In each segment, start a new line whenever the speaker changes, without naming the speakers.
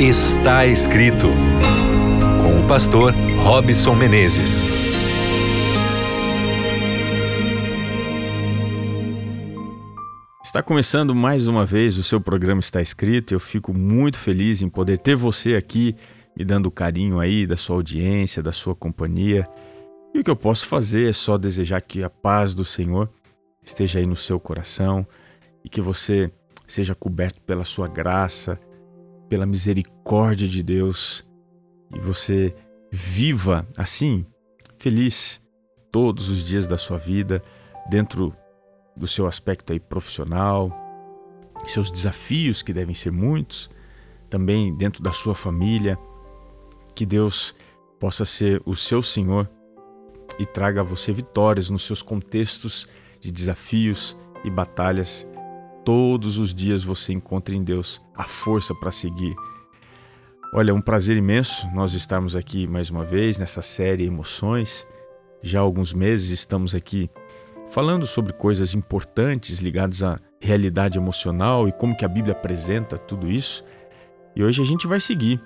Está escrito com o pastor Robson Menezes.
Está começando mais uma vez o seu programa Está Escrito. Eu fico muito feliz em poder ter você aqui me dando carinho aí da sua audiência, da sua companhia. E o que eu posso fazer é só desejar que a paz do Senhor esteja aí no seu coração e que você seja coberto pela sua graça, pela misericórdia de Deus e você viva assim, feliz todos os dias da sua vida, dentro do seu aspecto aí profissional, seus desafios que devem ser muitos, também dentro da sua família, que Deus possa ser o seu Senhor e traga a você vitórias nos seus contextos de desafios e batalhas todos os dias você encontre em Deus a força para seguir. Olha, é um prazer imenso nós estarmos aqui mais uma vez nessa série Emoções. Já há alguns meses estamos aqui falando sobre coisas importantes ligadas à realidade emocional e como que a Bíblia apresenta tudo isso. E hoje a gente vai seguir.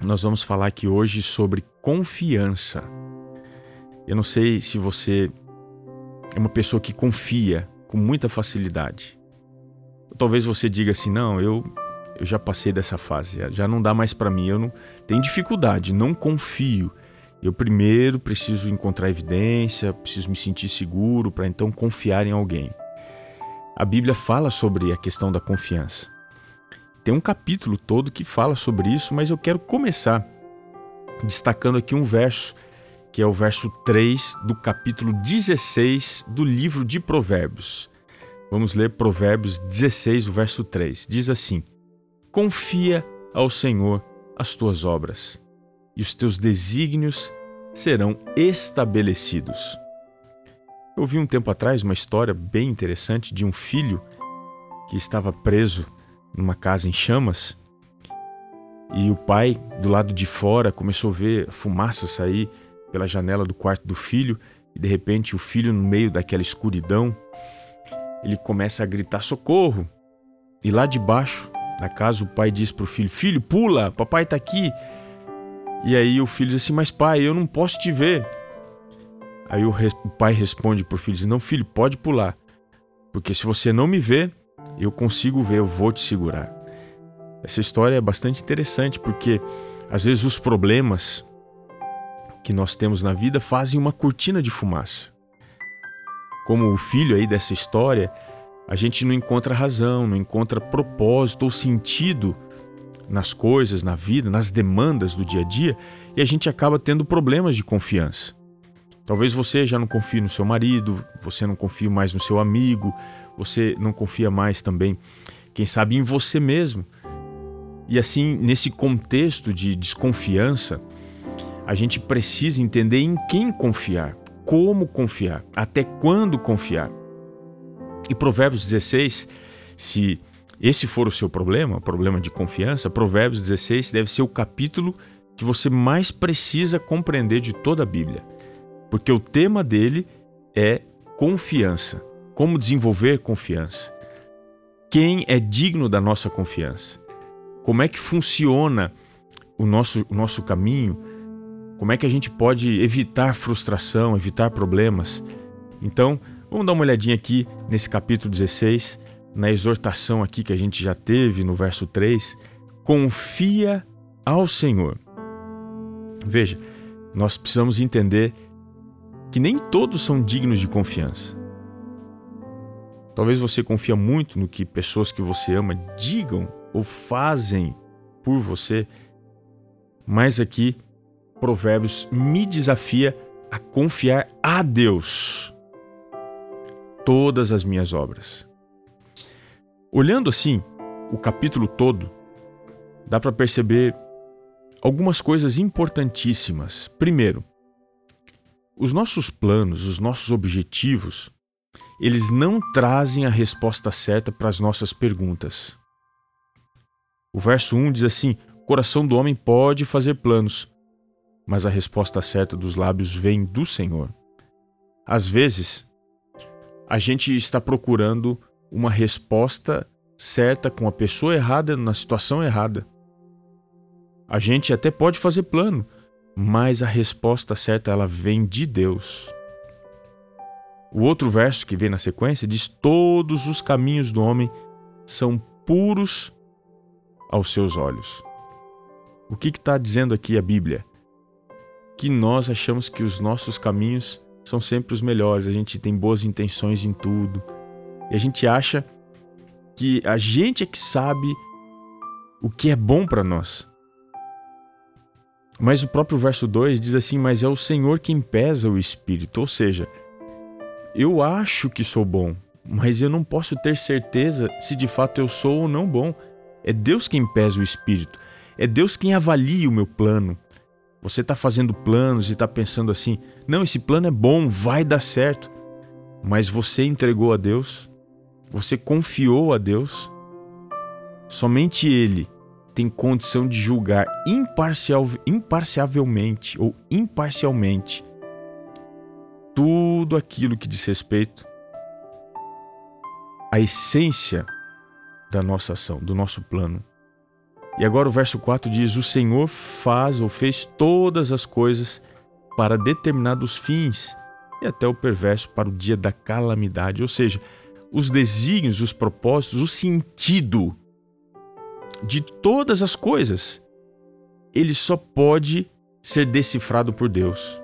Nós vamos falar aqui hoje sobre confiança. Eu não sei se você é uma pessoa que confia com muita facilidade. Talvez você diga assim: não, eu, eu já passei dessa fase, já não dá mais para mim, eu não tenho dificuldade, não confio. Eu primeiro preciso encontrar evidência, preciso me sentir seguro para então confiar em alguém. A Bíblia fala sobre a questão da confiança. Tem um capítulo todo que fala sobre isso, mas eu quero começar destacando aqui um verso, que é o verso 3 do capítulo 16 do livro de Provérbios. Vamos ler Provérbios 16, o verso 3. Diz assim: Confia ao Senhor as tuas obras, e os teus desígnios serão estabelecidos. Eu vi um tempo atrás uma história bem interessante de um filho que estava preso numa casa em chamas e o pai, do lado de fora, começou a ver fumaça sair pela janela do quarto do filho e de repente o filho, no meio daquela escuridão, ele começa a gritar socorro. E lá debaixo da casa o pai diz para o filho: Filho, pula, papai está aqui. E aí o filho diz assim: Mas pai, eu não posso te ver. Aí o, o pai responde para o filho: Não, filho, pode pular. Porque se você não me vê, eu consigo ver, eu vou te segurar. Essa história é bastante interessante porque às vezes os problemas que nós temos na vida fazem uma cortina de fumaça como o filho aí dessa história, a gente não encontra razão, não encontra propósito ou sentido nas coisas, na vida, nas demandas do dia a dia e a gente acaba tendo problemas de confiança. Talvez você já não confie no seu marido, você não confie mais no seu amigo, você não confia mais também, quem sabe, em você mesmo. E assim, nesse contexto de desconfiança, a gente precisa entender em quem confiar como confiar, até quando confiar. E Provérbios 16, se esse for o seu problema, problema de confiança, Provérbios 16 deve ser o capítulo que você mais precisa compreender de toda a Bíblia. Porque o tema dele é confiança. Como desenvolver confiança? Quem é digno da nossa confiança? Como é que funciona o nosso, o nosso caminho como é que a gente pode evitar frustração, evitar problemas? Então, vamos dar uma olhadinha aqui nesse capítulo 16, na exortação aqui que a gente já teve no verso 3. Confia ao Senhor. Veja, nós precisamos entender que nem todos são dignos de confiança. Talvez você confia muito no que pessoas que você ama digam ou fazem por você, mas aqui Provérbios me desafia a confiar a Deus todas as minhas obras. Olhando assim o capítulo todo, dá para perceber algumas coisas importantíssimas. Primeiro, os nossos planos, os nossos objetivos, eles não trazem a resposta certa para as nossas perguntas. O verso 1 diz assim: O coração do homem pode fazer planos, mas a resposta certa dos lábios vem do Senhor. Às vezes, a gente está procurando uma resposta certa com a pessoa errada na situação errada. A gente até pode fazer plano, mas a resposta certa ela vem de Deus. O outro verso que vem na sequência diz: Todos os caminhos do homem são puros aos seus olhos. O que está dizendo aqui a Bíblia? Que nós achamos que os nossos caminhos são sempre os melhores, a gente tem boas intenções em tudo, e a gente acha que a gente é que sabe o que é bom para nós. Mas o próprio verso 2 diz assim: Mas é o Senhor quem pesa o espírito. Ou seja, eu acho que sou bom, mas eu não posso ter certeza se de fato eu sou ou não bom. É Deus quem pesa o espírito. É Deus quem avalia o meu plano. Você está fazendo planos e está pensando assim: não, esse plano é bom, vai dar certo. Mas você entregou a Deus, você confiou a Deus. Somente Ele tem condição de julgar imparcial, imparciavelmente ou imparcialmente tudo aquilo que diz respeito à essência da nossa ação, do nosso plano. E agora o verso 4 diz: O Senhor faz ou fez todas as coisas para determinados fins, e até o perverso para o dia da calamidade. Ou seja, os desígnios, os propósitos, o sentido de todas as coisas, ele só pode ser decifrado por Deus.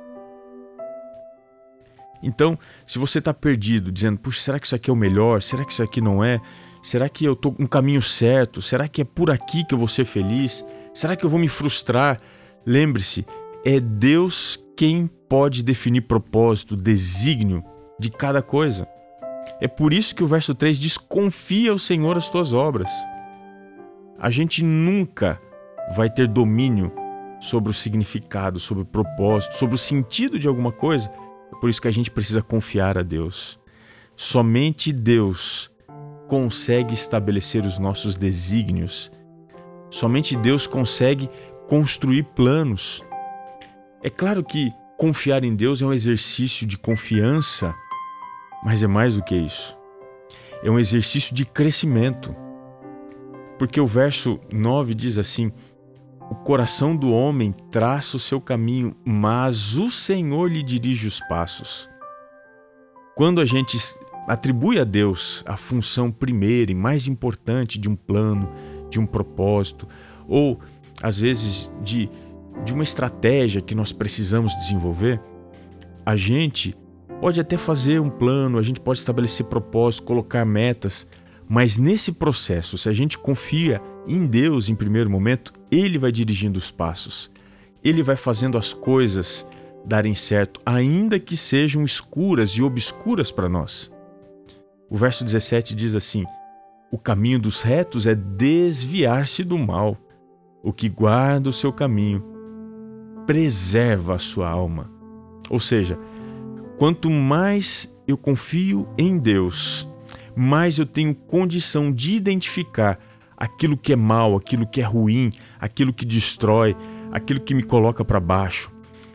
Então, se você está perdido, dizendo, puxa, será que isso aqui é o melhor? Será que isso aqui não é? Será que eu estou no caminho certo? Será que é por aqui que eu vou ser feliz? Será que eu vou me frustrar? Lembre-se, é Deus quem pode definir propósito, desígnio de cada coisa. É por isso que o verso 3 diz: Confia o Senhor as tuas obras a gente nunca vai ter domínio sobre o significado, sobre o propósito, sobre o sentido de alguma coisa. É por isso que a gente precisa confiar a Deus. Somente Deus consegue estabelecer os nossos desígnios. Somente Deus consegue construir planos. É claro que confiar em Deus é um exercício de confiança, mas é mais do que isso. É um exercício de crescimento. Porque o verso 9 diz assim: O coração do homem traça o seu caminho, mas o Senhor lhe dirige os passos. Quando a gente atribui a Deus a função primeira e mais importante de um plano, de um propósito, ou às vezes de, de uma estratégia que nós precisamos desenvolver, a gente pode até fazer um plano, a gente pode estabelecer propósitos, colocar metas, mas nesse processo, se a gente confia em Deus em primeiro momento, Ele vai dirigindo os passos. Ele vai fazendo as coisas darem certo, ainda que sejam escuras e obscuras para nós. O verso 17 diz assim: O caminho dos retos é desviar-se do mal. O que guarda o seu caminho preserva a sua alma. Ou seja, quanto mais eu confio em Deus, mais eu tenho condição de identificar aquilo que é mal, aquilo que é ruim, aquilo que destrói, aquilo que me coloca para baixo.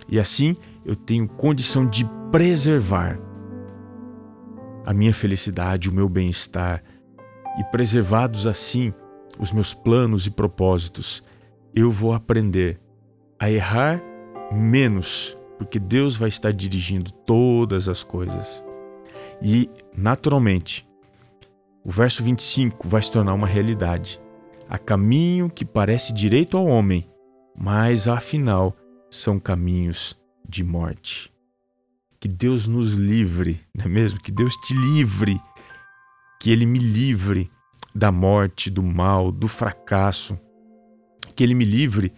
E assim eu tenho condição de preservar a minha felicidade, o meu bem-estar. E preservados assim os meus planos e propósitos, eu vou aprender a errar menos, porque Deus vai estar dirigindo todas as coisas. E, naturalmente, o verso 25 vai se tornar uma realidade. Há caminho que parece direito ao homem, mas afinal são caminhos de morte. Que Deus nos livre, não é mesmo? Que Deus te livre, que Ele me livre da morte, do mal, do fracasso, que Ele me livre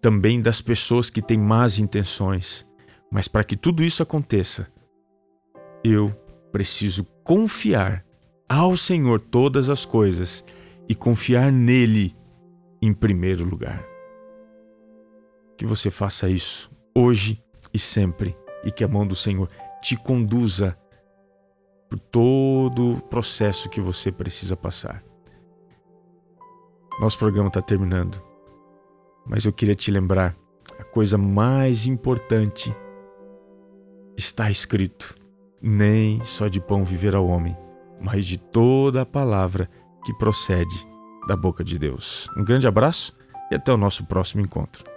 também das pessoas que têm más intenções. Mas para que tudo isso aconteça, eu preciso confiar ao Senhor todas as coisas e confiar nele em primeiro lugar. Que você faça isso hoje e sempre e que a mão do Senhor te conduza por todo o processo que você precisa passar. Nosso programa está terminando, mas eu queria te lembrar: a coisa mais importante está escrito: nem só de pão viverá o homem, mas de toda a palavra que procede da boca de Deus. Um grande abraço e até o nosso próximo encontro.